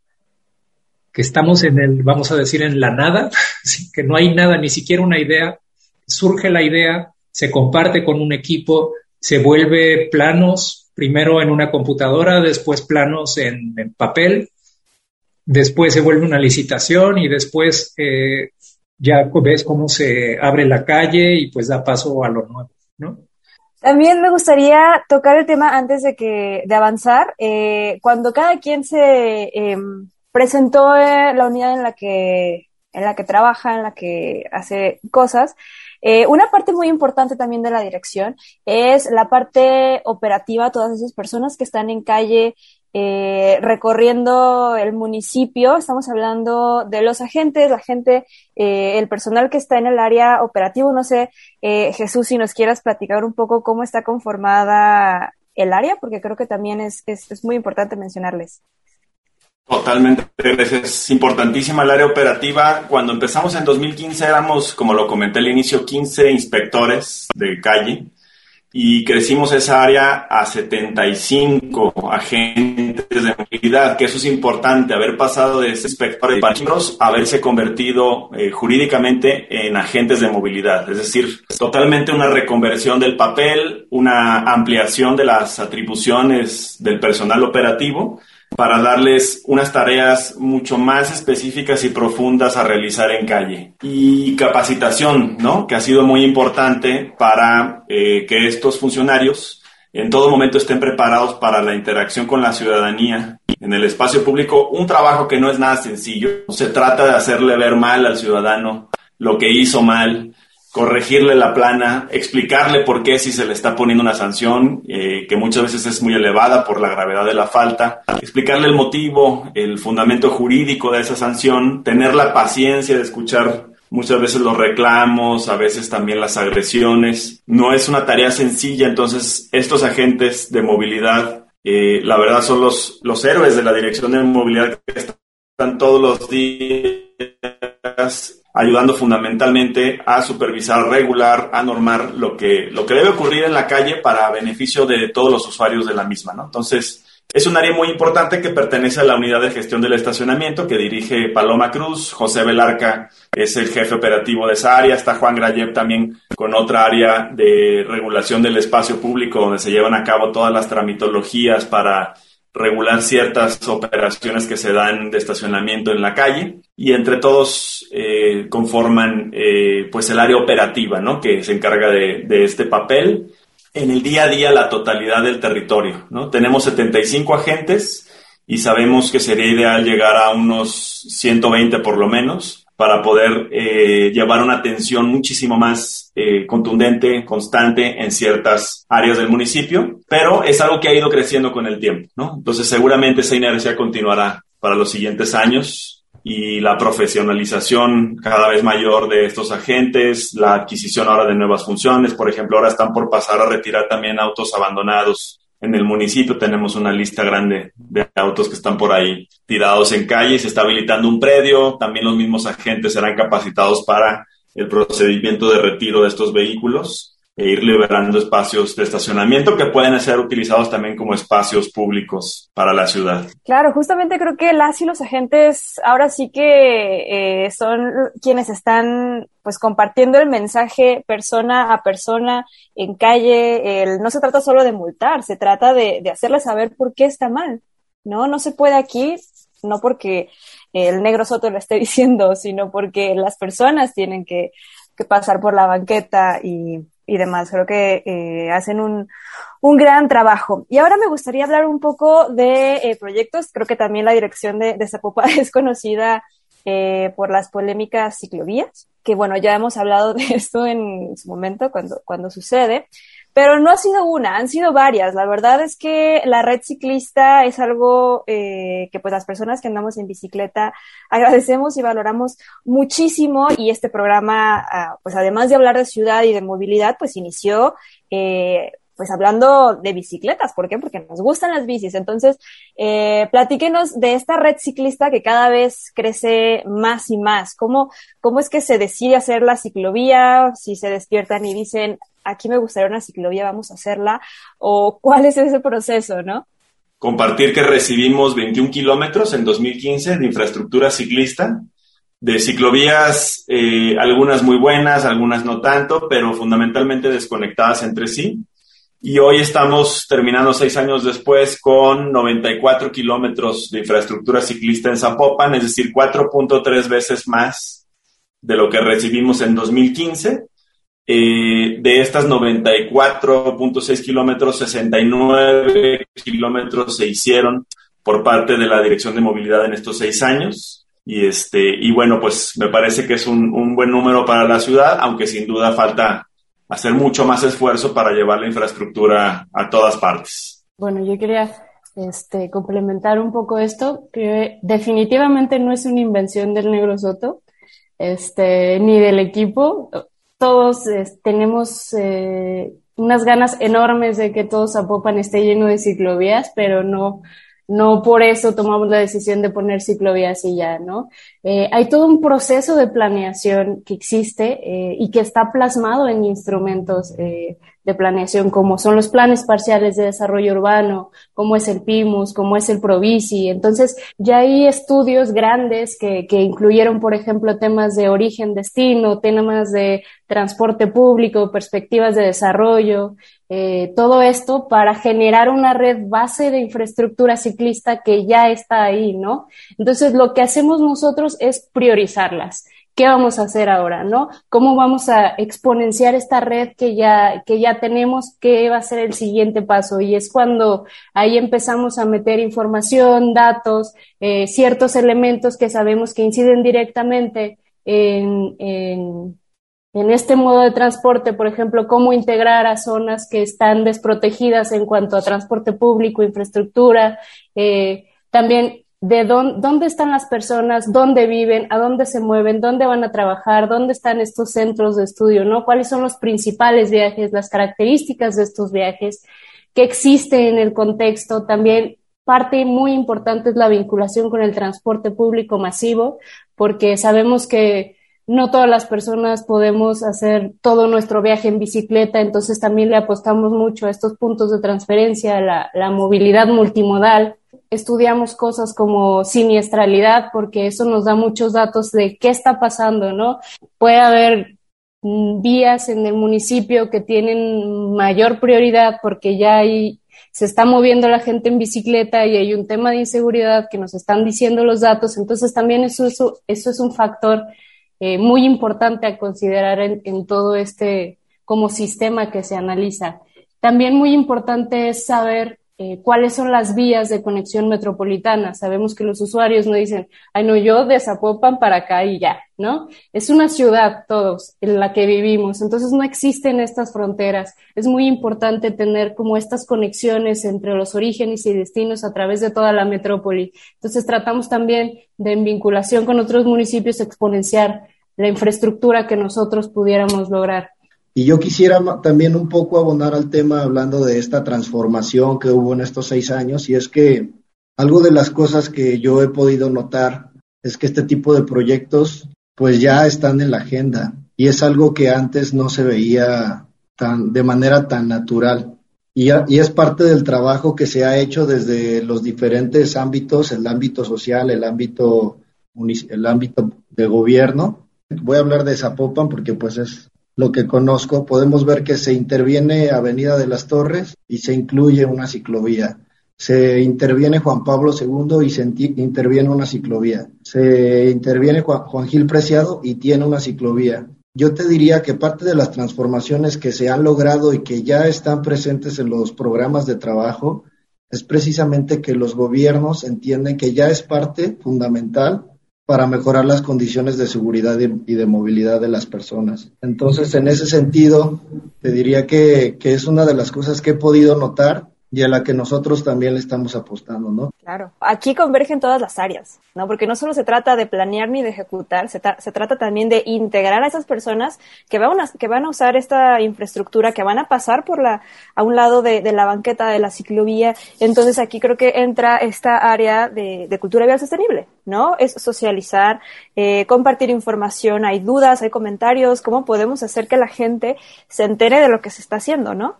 que estamos en el, vamos a decir, en la nada, que no hay nada, ni siquiera una idea, surge la idea, se comparte con un equipo, se vuelve planos, primero en una computadora, después planos en papel, después se vuelve una licitación y después eh, ya ves cómo se abre la calle y pues da paso a lo nuevo, ¿no? También me gustaría tocar el tema antes de que de avanzar. Eh, cuando cada quien se em, presentó eh, la unidad en la que en la que trabaja, en la que hace cosas, eh, una parte muy importante también de la dirección es la parte operativa, todas esas personas que están en calle eh, recorriendo el municipio. Estamos hablando de los agentes, la gente, eh, el personal que está en el área operativo. No sé, eh, Jesús, si nos quieras platicar un poco cómo está conformada el área, porque creo que también es, es, es muy importante mencionarles. Totalmente, es importantísima el área operativa. Cuando empezamos en 2015 éramos, como lo comenté al inicio, 15 inspectores de calle y crecimos esa área a 75 agentes de movilidad, que eso es importante, haber pasado de ese inspector de parquímetros a haberse convertido eh, jurídicamente en agentes de movilidad, es decir, totalmente una reconversión del papel, una ampliación de las atribuciones del personal operativo para darles unas tareas mucho más específicas y profundas a realizar en calle. Y capacitación, ¿no? Que ha sido muy importante para eh, que estos funcionarios en todo momento estén preparados para la interacción con la ciudadanía en el espacio público, un trabajo que no es nada sencillo. Se trata de hacerle ver mal al ciudadano lo que hizo mal, corregirle la plana, explicarle por qué si se le está poniendo una sanción, eh, que muchas veces es muy elevada por la gravedad de la falta, explicarle el motivo, el fundamento jurídico de esa sanción, tener la paciencia de escuchar muchas veces los reclamos, a veces también las agresiones. No es una tarea sencilla, entonces estos agentes de movilidad, eh, la verdad son los, los héroes de la dirección de movilidad que están todos los días ayudando fundamentalmente a supervisar, regular, a normar lo que, lo que debe ocurrir en la calle para beneficio de todos los usuarios de la misma, ¿no? Entonces, es un área muy importante que pertenece a la unidad de gestión del estacionamiento que dirige Paloma Cruz. José Velarca es el jefe operativo de esa área. Está Juan Grayev también con otra área de regulación del espacio público donde se llevan a cabo todas las tramitologías para regular ciertas operaciones que se dan de estacionamiento en la calle y entre todos eh, conforman eh, pues el área operativa ¿no? que se encarga de, de, este papel en el día a día la totalidad del territorio ¿no? tenemos 75 agentes y sabemos que sería ideal llegar a unos 120 por lo menos para poder eh, llevar una atención muchísimo más eh, contundente, constante en ciertas áreas del municipio, pero es algo que ha ido creciendo con el tiempo, ¿no? Entonces seguramente esa inercia continuará para los siguientes años y la profesionalización cada vez mayor de estos agentes, la adquisición ahora de nuevas funciones, por ejemplo, ahora están por pasar a retirar también autos abandonados en el municipio tenemos una lista grande de autos que están por ahí tirados en calle, se está habilitando un predio, también los mismos agentes serán capacitados para el procedimiento de retiro de estos vehículos e ir liberando espacios de estacionamiento que pueden ser utilizados también como espacios públicos para la ciudad. Claro, justamente creo que las y los agentes ahora sí que eh, son quienes están pues compartiendo el mensaje persona a persona en calle. El, no se trata solo de multar, se trata de, de hacerles saber por qué está mal. No, no se puede aquí, no porque el negro Soto lo esté diciendo, sino porque las personas tienen que, que pasar por la banqueta y, y demás. Creo que eh, hacen un, un, gran trabajo. Y ahora me gustaría hablar un poco de eh, proyectos. Creo que también la dirección de, de Zapopan es conocida eh, por las polémicas ciclovías, que bueno, ya hemos hablado de esto en su momento cuando, cuando sucede. Pero no ha sido una, han sido varias. La verdad es que la red ciclista es algo eh, que pues las personas que andamos en bicicleta agradecemos y valoramos muchísimo y este programa, ah, pues además de hablar de ciudad y de movilidad, pues inició eh, pues hablando de bicicletas. ¿Por qué? Porque nos gustan las bicis. Entonces, eh, platíquenos de esta red ciclista que cada vez crece más y más. ¿Cómo, ¿Cómo es que se decide hacer la ciclovía? Si se despiertan y dicen, aquí me gustaría una ciclovía, vamos a hacerla, o cuál es ese proceso, ¿no? Compartir que recibimos 21 kilómetros en 2015 de infraestructura ciclista, de ciclovías, eh, algunas muy buenas, algunas no tanto, pero fundamentalmente desconectadas entre sí. Y hoy estamos terminando seis años después con 94 kilómetros de infraestructura ciclista en Zapopan, es decir, 4.3 veces más de lo que recibimos en 2015 eh, de estas 94.6 kilómetros, 69 kilómetros se hicieron por parte de la Dirección de Movilidad en estos seis años. Y, este, y bueno, pues me parece que es un, un buen número para la ciudad, aunque sin duda falta hacer mucho más esfuerzo para llevar la infraestructura a todas partes. Bueno, yo quería este, complementar un poco esto, que definitivamente no es una invención del Negro Soto, este, ni del equipo todos tenemos eh, unas ganas enormes de que todo Zapopan esté lleno de ciclovías, pero no, no por eso tomamos la decisión de poner ciclovías y ya, ¿no? Eh, hay todo un proceso de planeación que existe eh, y que está plasmado en instrumentos eh, de planeación, como son los planes parciales de desarrollo urbano, como es el PIMUS, como es el PROVICI. Entonces, ya hay estudios grandes que, que incluyeron, por ejemplo, temas de origen-destino, temas de transporte público, perspectivas de desarrollo, eh, todo esto para generar una red base de infraestructura ciclista que ya está ahí, ¿no? Entonces, lo que hacemos nosotros es priorizarlas. ¿Qué vamos a hacer ahora, no? ¿Cómo vamos a exponenciar esta red que ya, que ya tenemos? ¿Qué va a ser el siguiente paso? Y es cuando ahí empezamos a meter información, datos, eh, ciertos elementos que sabemos que inciden directamente en, en en este modo de transporte, por ejemplo, cómo integrar a zonas que están desprotegidas en cuanto a transporte público, infraestructura, eh, también de dónde, dónde están las personas, dónde viven, a dónde se mueven, dónde van a trabajar, dónde están estos centros de estudio, ¿no? ¿Cuáles son los principales viajes, las características de estos viajes, qué existe en el contexto, también parte muy importante es la vinculación con el transporte público masivo, porque sabemos que no todas las personas podemos hacer todo nuestro viaje en bicicleta, entonces también le apostamos mucho a estos puntos de transferencia, la, la movilidad multimodal. Estudiamos cosas como siniestralidad, porque eso nos da muchos datos de qué está pasando, ¿no? Puede haber mm, vías en el municipio que tienen mayor prioridad porque ya se está moviendo la gente en bicicleta y hay un tema de inseguridad que nos están diciendo los datos, entonces también eso, eso, eso es un factor eh, muy importante a considerar en, todo este como sistema que se analiza. También muy importante es saber eh, cuáles son las vías de conexión metropolitana. Sabemos que los usuarios no dicen, ay, no, yo de Zapopan para acá y ya, ¿no? Es una ciudad todos en la que vivimos, entonces no existen estas fronteras. Es muy importante tener como estas conexiones entre los orígenes y destinos a través de toda la metrópoli. Entonces tratamos también de en vinculación con otros municipios exponenciar la infraestructura que nosotros pudiéramos lograr. Y yo quisiera también un poco abonar al tema hablando de esta transformación que hubo en estos seis años, y es que algo de las cosas que yo he podido notar es que este tipo de proyectos pues ya están en la agenda y es algo que antes no se veía tan, de manera tan natural. Y, y, es parte del trabajo que se ha hecho desde los diferentes ámbitos, el ámbito social, el ámbito, el ámbito de gobierno. Voy a hablar de Zapopan porque pues es lo que conozco. Podemos ver que se interviene Avenida de las Torres y se incluye una ciclovía. Se interviene Juan Pablo II y se interviene una ciclovía. Se interviene Juan, Juan Gil Preciado y tiene una ciclovía. Yo te diría que parte de las transformaciones que se han logrado y que ya están presentes en los programas de trabajo es precisamente que los gobiernos entienden que ya es parte fundamental para mejorar las condiciones de seguridad y de movilidad de las personas. Entonces, en ese sentido, te diría que, es una de las cosas que he podido notar y a la que nosotros también le estamos apostando, ¿no? Claro, aquí convergen todas las áreas, ¿no? Porque no solo se trata de planear ni de ejecutar, se, se trata también de integrar a esas personas que van, a, que van a usar esta infraestructura, que van a pasar por la, a un lado de, de la banqueta de la ciclovía. Entonces aquí creo que entra esta área de, de cultura vial sostenible, ¿no? Es socializar, eh, compartir información, hay dudas, hay comentarios, cómo podemos hacer que la gente se entere de lo que se está haciendo, ¿no?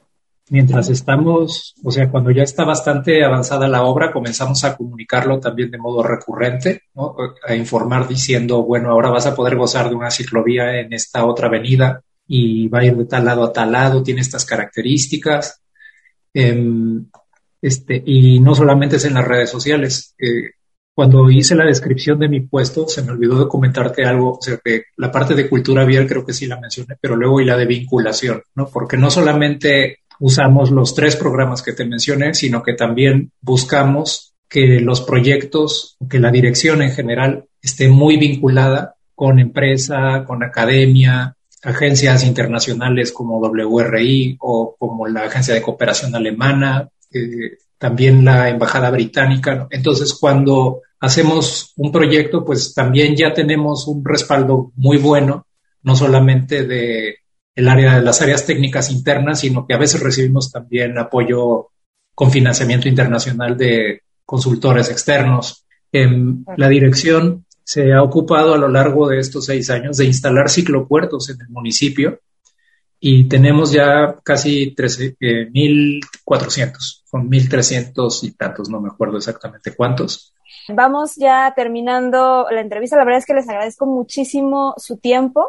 Mientras estamos, o sea, cuando ya está bastante avanzada la obra, comenzamos a comunicarlo también de modo recurrente, ¿no? a informar diciendo, bueno, ahora vas a poder gozar de una ciclovía en esta otra avenida y va a ir de tal lado a tal lado, tiene estas características. Eh, este, y no solamente es en las redes sociales. Eh, cuando hice la descripción de mi puesto, se me olvidó de comentarte algo, o sea, que la parte de cultura vial creo que sí la mencioné, pero luego y la de vinculación, ¿no? Porque no solamente usamos los tres programas que te mencioné, sino que también buscamos que los proyectos, que la dirección en general esté muy vinculada con empresa, con academia, agencias internacionales como WRI o como la Agencia de Cooperación Alemana, eh, también la Embajada Británica. Entonces, cuando hacemos un proyecto, pues también ya tenemos un respaldo muy bueno, no solamente de el área de las áreas técnicas internas, sino que a veces recibimos también apoyo con financiamiento internacional de consultores externos. En la dirección se ha ocupado a lo largo de estos seis años de instalar ciclopuertos en el municipio y tenemos ya casi 1.400, eh, son 1.300 y tantos, no me acuerdo exactamente cuántos. Vamos ya terminando la entrevista. La verdad es que les agradezco muchísimo su tiempo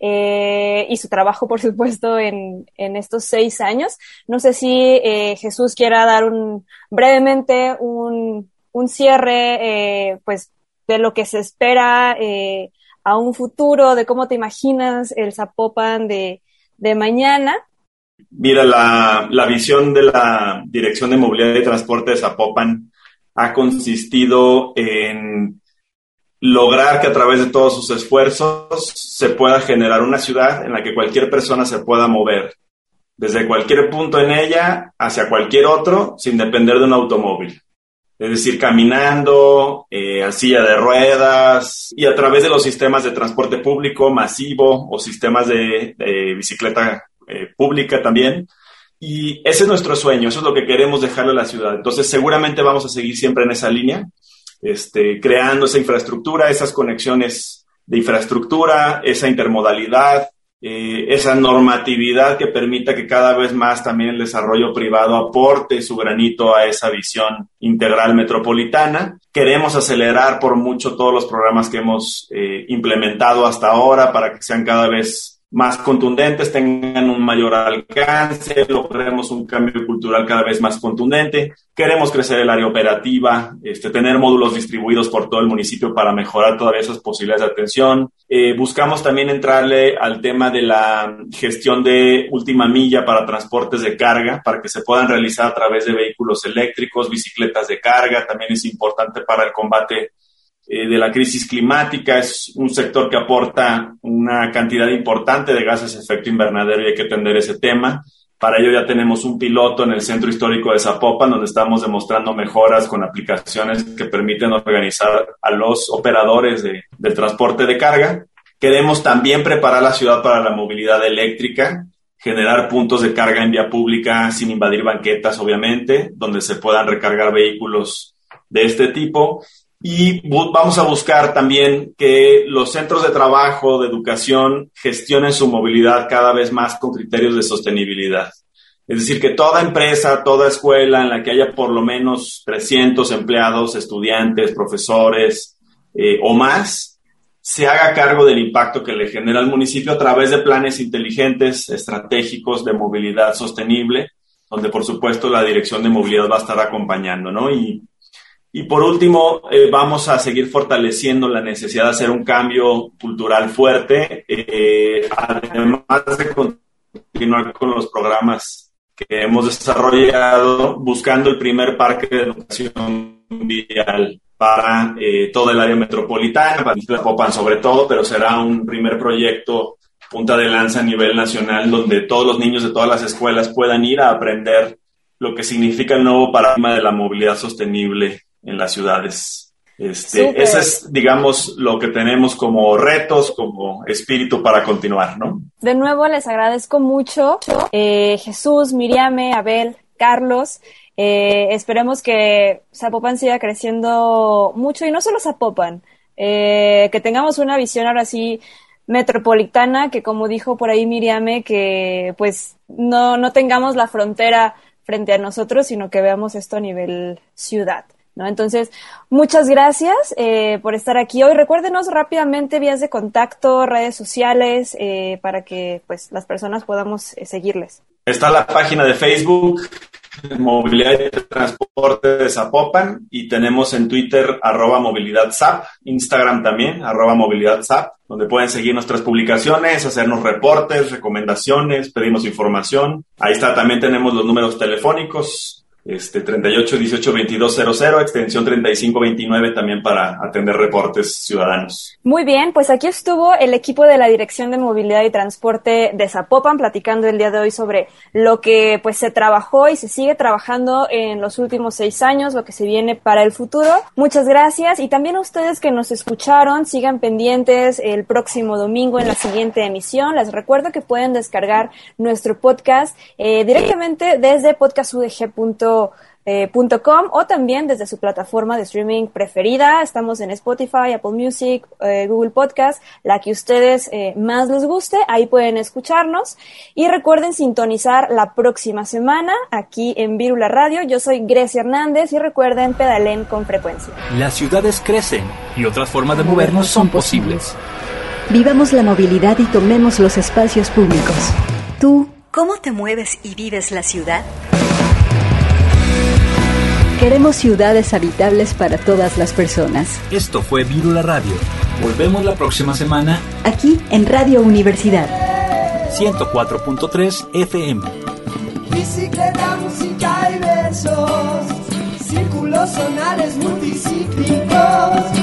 eh, y su trabajo, por supuesto, en, en, estos seis años. No sé si eh, Jesús quiera dar un brevemente un, un cierre, eh, pues, de lo que se espera eh, a un futuro, de cómo te imaginas el Zapopan de, de mañana. Mira, la, la visión de la Dirección de Movilidad y Transporte de Zapopan ha consistido en lograr que a través de todos sus esfuerzos se pueda generar una ciudad en la que cualquier persona se pueda mover desde cualquier punto en ella hacia cualquier otro sin depender de un automóvil. Es decir, caminando, eh, a silla de ruedas y a través de los sistemas de transporte público masivo o sistemas de, bicicleta eh, pública también. Y ese es nuestro sueño, eso es lo que queremos dejarle a la ciudad. Entonces seguramente vamos a seguir siempre en esa línea este, creando esa infraestructura, esas conexiones de infraestructura, esa intermodalidad, eh, esa normatividad que permita que cada vez más también el desarrollo privado aporte su granito a esa visión integral metropolitana. Queremos acelerar por mucho todos los programas que hemos eh, implementado hasta ahora para que sean cada vez más contundentes, tengan un mayor alcance, logremos un cambio cultural cada vez más contundente. Queremos crecer el área operativa, este, tener módulos distribuidos por todo el municipio para mejorar todavía esas posibilidades de atención. Eh, buscamos también entrarle al tema de la gestión de última milla para transportes de carga, para que se puedan realizar a través de vehículos eléctricos, bicicletas de carga. También es importante para el combate eh, de la crisis climática, es un sector que aporta una cantidad importante de gases de efecto invernadero y hay que atender ese tema. Para ello ya tenemos un piloto en el Centro Histórico de Zapopan, donde estamos demostrando mejoras con aplicaciones que permiten organizar a los operadores de, del transporte de carga. Queremos también preparar la ciudad para la movilidad eléctrica generar puntos de carga en vía pública sin invadir banquetas, obviamente, donde se puedan recargar vehículos de este tipo. Y vamos a buscar también que los centros de trabajo, de educación, gestionen su movilidad cada vez más con criterios de sostenibilidad. Es decir, que toda empresa, toda escuela en la que haya por lo menos 300 empleados, estudiantes, profesores eh, o más, se haga cargo del impacto que le genera al municipio a través de planes inteligentes, estratégicos de movilidad sostenible, donde por supuesto la dirección de movilidad va a estar acompañando, ¿no? Y por último, eh, vamos a seguir fortaleciendo la necesidad de hacer un cambio cultural fuerte, eh, además de continuar con los programas que hemos desarrollado buscando el primer parque de educación vial para eh, todo el área metropolitana, para Popan sobre todo, pero será un primer proyecto punta de lanza a nivel nacional donde todos los niños de todas las escuelas puedan ir a aprender lo que significa el nuevo paradigma de la movilidad sostenible en las ciudades. Este, ese es, digamos, lo que tenemos como retos, como espíritu para continuar, ¿no? De nuevo, les agradezco mucho, eh, Jesús, Miriame, Abel, Carlos. Eh, esperemos que Zapopan siga creciendo mucho y no solo Zapopan, eh, que tengamos una visión ahora sí metropolitana, que como dijo por ahí Miriame, que pues no, no tengamos la frontera frente a nosotros, sino que veamos esto a nivel ciudad. Entonces, muchas gracias eh, por estar aquí hoy. Recuérdenos rápidamente vías de contacto, redes sociales, eh, para que pues las personas podamos eh, seguirles. Está la página de Facebook, Movilidad y Transporte de Zapopan, y tenemos en Twitter arroba movilidad Instagram también, arroba movilidad Zap, donde pueden seguir nuestras publicaciones, hacernos reportes, recomendaciones, pedimos información. Ahí está, también tenemos los números telefónicos, este 38 18 22 00, extensión 35 29 también para atender reportes ciudadanos. Muy bien, pues aquí estuvo el equipo de la Dirección de Movilidad y Transporte de Zapopan platicando el día de hoy sobre lo que pues se trabajó y se sigue trabajando en los últimos seis años, lo que se viene para el futuro. Muchas gracias y también a ustedes que nos escucharon, sigan pendientes el próximo domingo en la siguiente emisión. Les recuerdo que pueden descargar nuestro podcast eh, directamente desde podcastudg.com eh, o también desde su plataforma de streaming preferida. Estamos en Spotify, Apple Music, eh, Google Podcast, la que ustedes eh, más les guste. Ahí pueden escucharnos. Y recuerden sintonizar la próxima semana aquí en Virula Radio. Yo soy Grecia Hernández y recuerden pedalen con frecuencia. Las ciudades crecen y otras formas de movernos son posibles. Vivamos la movilidad y tomemos los espacios públicos. ¿Tú cómo te mueves y vives la ciudad? Queremos ciudades habitables para todas las personas. Esto fue Virula Radio. Volvemos la próxima semana. Aquí en Radio Universidad. 104.3 FM. Bicicleta, música y besos. Círculos sonales multicíclicos